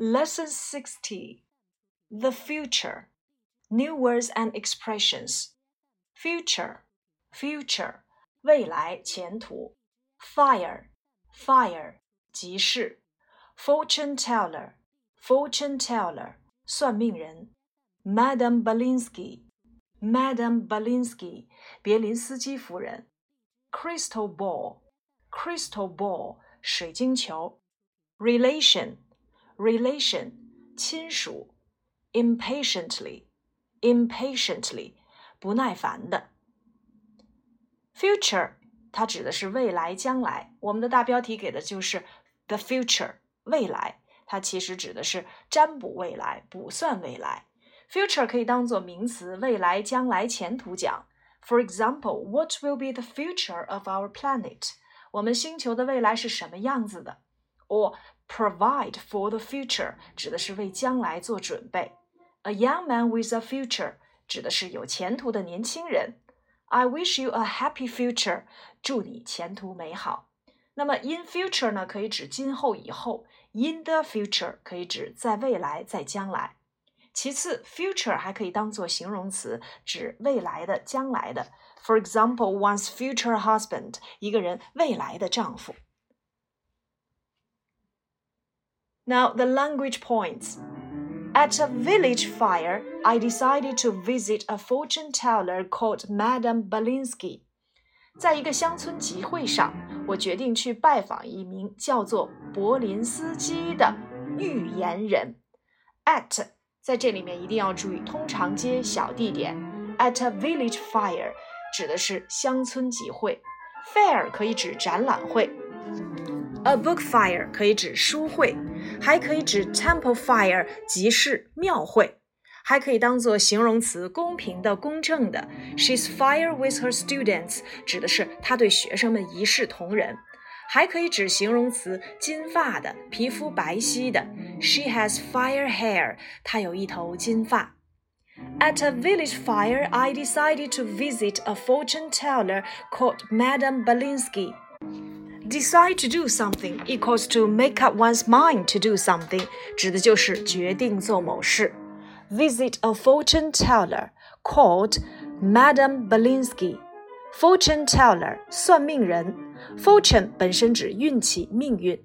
Lesson 60 The Future New Words and Expressions. Future Future 未来前途。Fire Fire 集市 Fortune Teller Fortune Teller 算命人。Madam Bellinsky Madam Bellinsky 别林斯基夫人。Crystal Ball Crystal Ball 水晶球。Relation relation 亲属，impatiently impatiently 不耐烦的。future 它指的是未来、将来。我们的大标题给的就是 the future 未来，它其实指的是占卜未来、卜算未来。future 可以当做名词，未来、将来、前途讲。For example, what will be the future of our planet？我们星球的未来是什么样子的？or Provide for the future 指的是为将来做准备。A young man with a future 指的是有前途的年轻人。I wish you a happy future，祝你前途美好。那么 in future 呢，可以指今后、以后；in the future 可以指在未来、在将来。其次，future 还可以当做形容词，指未来的、将来的。For example，one's future husband，一个人未来的丈夫。 Now, the language points. At a village fire, I decided to visit a fortune teller called Madame Bellinsky. 在一个乡村集会上，我决定去拜访一名叫做柏林斯基的预言人。At 在这里面一定要注意，通常接小地点。At a village fire 指的是乡村集会，fair 可以指展览会。a book fire 可以指书会，还可以指 temple fire 集市庙会，还可以当做形容词，公平的、公正的。She's fire with her students 指的是她对学生们一视同仁，还可以指形容词，金发的、皮肤白皙的。She has fire hair，她有一头金发。At a village fire, I decided to visit a fortune teller called Madame Bellinsky decide to do something equals to make up one's mind to do something，指的就是决定做某事。Visit a fortune teller called Madame Bellinsky。Fortune teller 算命人，fortune 本身指运气、命运。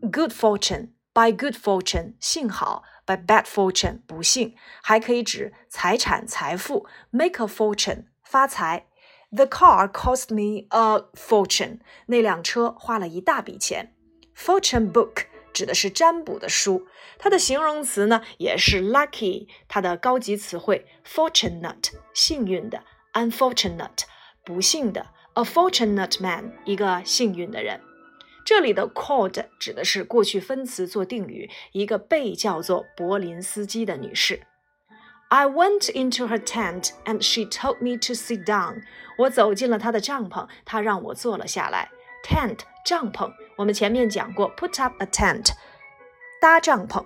Good fortune by good fortune 幸好，by bad fortune 不幸，还可以指财产、财富。Make a fortune 发财。The car cost me a fortune. 那辆车花了一大笔钱。Fortune book 指的是占卜的书，它的形容词呢也是 lucky，它的高级词汇 fortunate 幸运的，unfortunate 不幸的，a fortunate man 一个幸运的人。这里的 called 指的是过去分词做定语，一个被叫做柏林斯基的女士。I went into her tent and she told me to sit down. 我走进了她的帐篷，她让我坐了下来。Tent 帐篷，我们前面讲过，put up a tent，搭帐篷。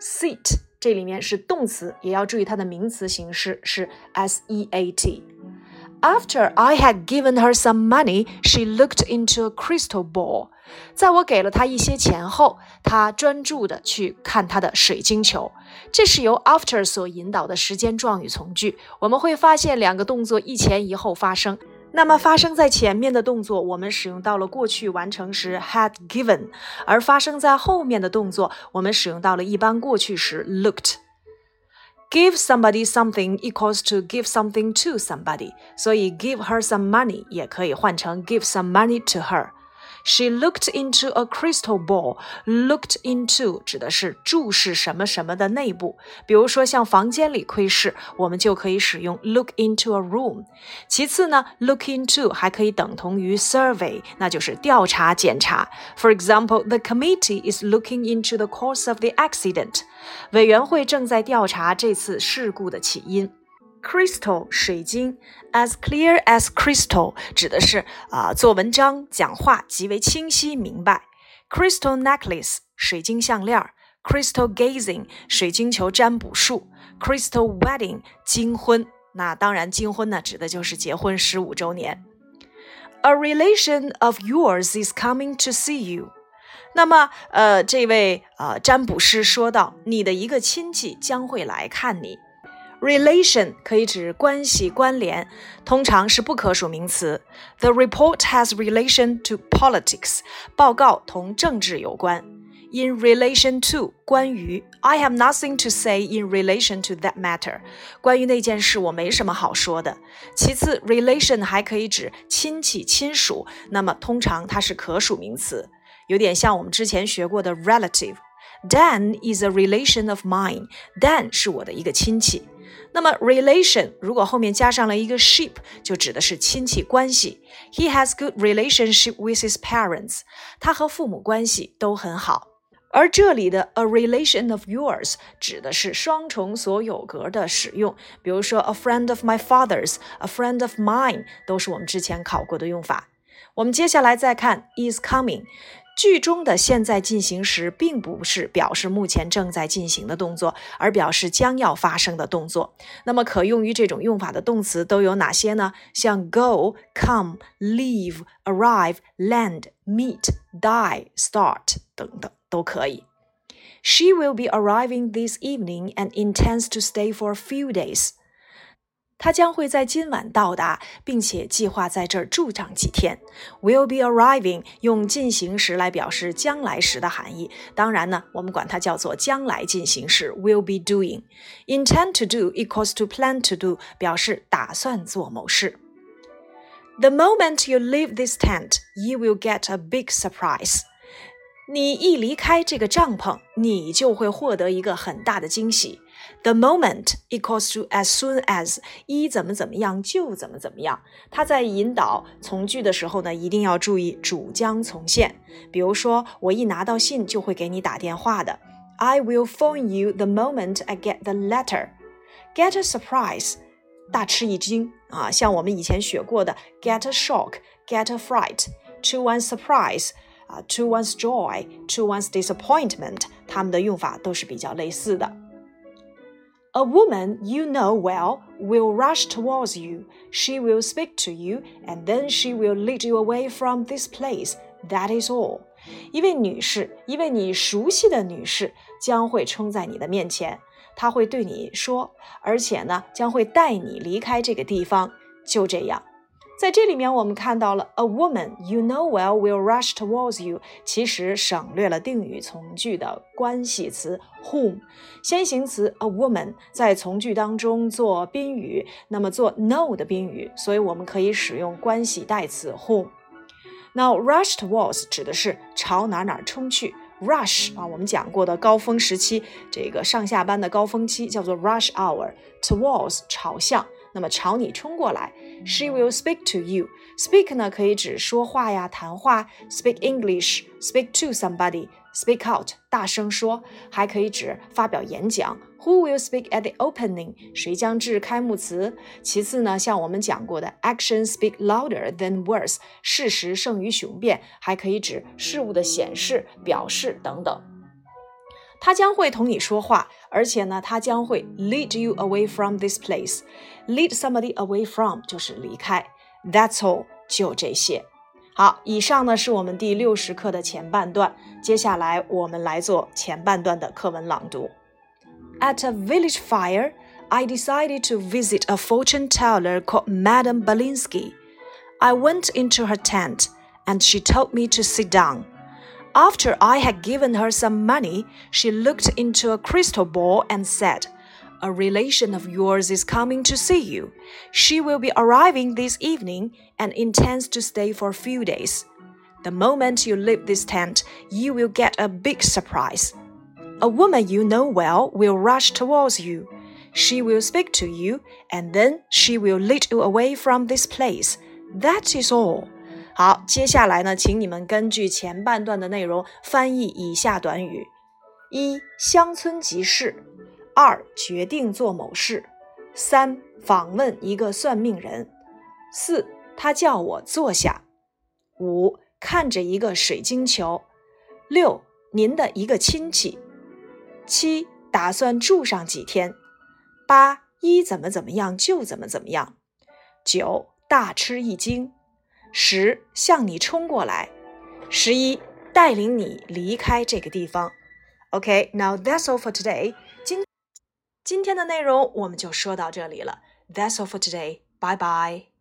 Seat 这里面是动词，也要注意它的名词形式是 s e a t。 After I had given her some money, she looked into a crystal ball. 在我给了她一些钱后，她专注地去看她的水晶球。这是由 after 所引导的时间状语从句。我们会发现两个动作一前一后发生。那么发生在前面的动作，我们使用到了过去完成时 had given；而发生在后面的动作，我们使用到了一般过去时 looked。Give somebody something equals to give something to somebody，所以 give her some money 也可以换成 give some money to her。 She looked into a crystal ball. Looked into 指的是注视什么什么的内部，比如说像房间里窥视，我们就可以使用 look into a room。其次呢，look into 还可以等同于 survey，那就是调查检查。For example, the committee is looking into the cause of the accident. 委员会正在调查这次事故的起因。 Crystal 水晶，as clear as crystal 指的是啊、做文章讲话极为清晰明白。Crystal necklace 水晶项链，Crystal gazing 水晶球占卜术，Crystal wedding 金婚。那当然，金婚呢指的就是结婚十五周年。A relation of yours is coming to see you. 那么，呃，这位呃占卜师说道：“你的一个亲戚将会来看你。” Relation 可以指关系、关联，通常是不可数名词。The report has relation to politics。报告同政治有关。In relation to 关于，I have nothing to say in relation to that matter。关于那件事，我没什么好说的。其次，relation 还可以指亲戚、亲属，那么通常它是可数名词。有点像我们之前学过的 relative。Dan is a relation of mine。Dan 是我的一个亲戚。 那么 relation 如果后面加上了一个 ship，就指的是亲戚关系。He has good relationship with his parents。他和父母关系都很好。而这里的 a relation of yours 指的是双重所有格的使用，比如说 a friend of my father's，a friend of mine 都是我们之前考过的用法。我们接下来再看 is coming。句中的现在进行时并不是表示目前正在进行的动作，而表示将要发生的动作。那么可用于这种用法的动词都有哪些呢？像 go、come、leave、arrive、land、meet、die、start 等等都可以。She will be arriving this evening and intends to stay for a few days. 他将会在今晚到达，并且计划在这儿住上几天。Will be arriving 用进行时来表示将来时的含义，当然呢，我们管它叫做将来进行时。Will be doing。Intend to do equals to plan to do，表示打算做某事。The moment you leave this tent, you will get a big surprise. 你一离开这个帐篷，你就会获得一个很大的惊喜。The moment equals to as soon as 一怎么怎么样就怎么怎么样。它在引导从句的时候呢，一定要注意主将从现。比如说，我一拿到信就会给你打电话的。I will phone you the moment I get the letter. Get a surprise，大吃一惊啊！像我们以前学过的 get a shock，get a fright，to one's surprise。啊，to one's joy, to one's disappointment，它们的用法都是比较类似的。 A woman you know well will rush towards you. She will speak to you, and then she will lead you away from this place. That is all. 一位女士，一位你熟悉的女士将会冲在你的面前，她会对你说，而且呢，将会带你离开这个地方。就这样。 在这里面，我们看到了 a woman you know well will rush towards you，其实省略了定语从句的关系词 whom，先行词 a woman 在从句当中做宾语，那么做 know 的宾语，所以我们可以使用关系代词 whom。Now rush towards 指的是朝哪哪冲去，rush 啊，我们讲过的高峰时期，这个上下班的高峰期叫做 rush hour，towards 朝向。那么朝你冲过来，She will speak to you。Speak 呢可以指说话呀、谈话，speak English，speak to somebody，speak out 大声说，还可以指发表演讲。Who will speak at the opening？谁将致开幕词？其次呢，像我们讲过的，action speak louder than words，事实胜于雄辩，还可以指事物的显示、表示等等。他将会同你说话，而且呢，他将会 lead you away from this place。lead somebody away from 就是离开。That's all，就这些。好，以上呢是我们第六十课的前半段，接下来我们来做前半段的课文朗读。At a village fire, I decided to visit a fortune teller called Madame Bellinsky. I went into her tent, and she told me to sit down. After I had given her some money, she looked into a crystal ball and said, A relation of yours is coming to see you. She will be arriving this evening and intends to stay for a few days. The moment you leave this tent, you will get a big surprise. A woman you know well will rush towards you. She will speak to you, and then she will lead you away from this place. That is all. 好，接下来呢，请你们根据前半段的内容翻译以下短语：一、乡村集市；二、决定做某事；三、访问一个算命人；四、他叫我坐下；五、看着一个水晶球；六、您的一个亲戚；七、打算住上几天；八、一怎么怎么样就怎么怎么样；九、大吃一惊。十向你冲过来，十一带领你离开这个地方。OK，now that's all for today. 今今天的内容我们就说到这里了。That's all for today. Bye bye.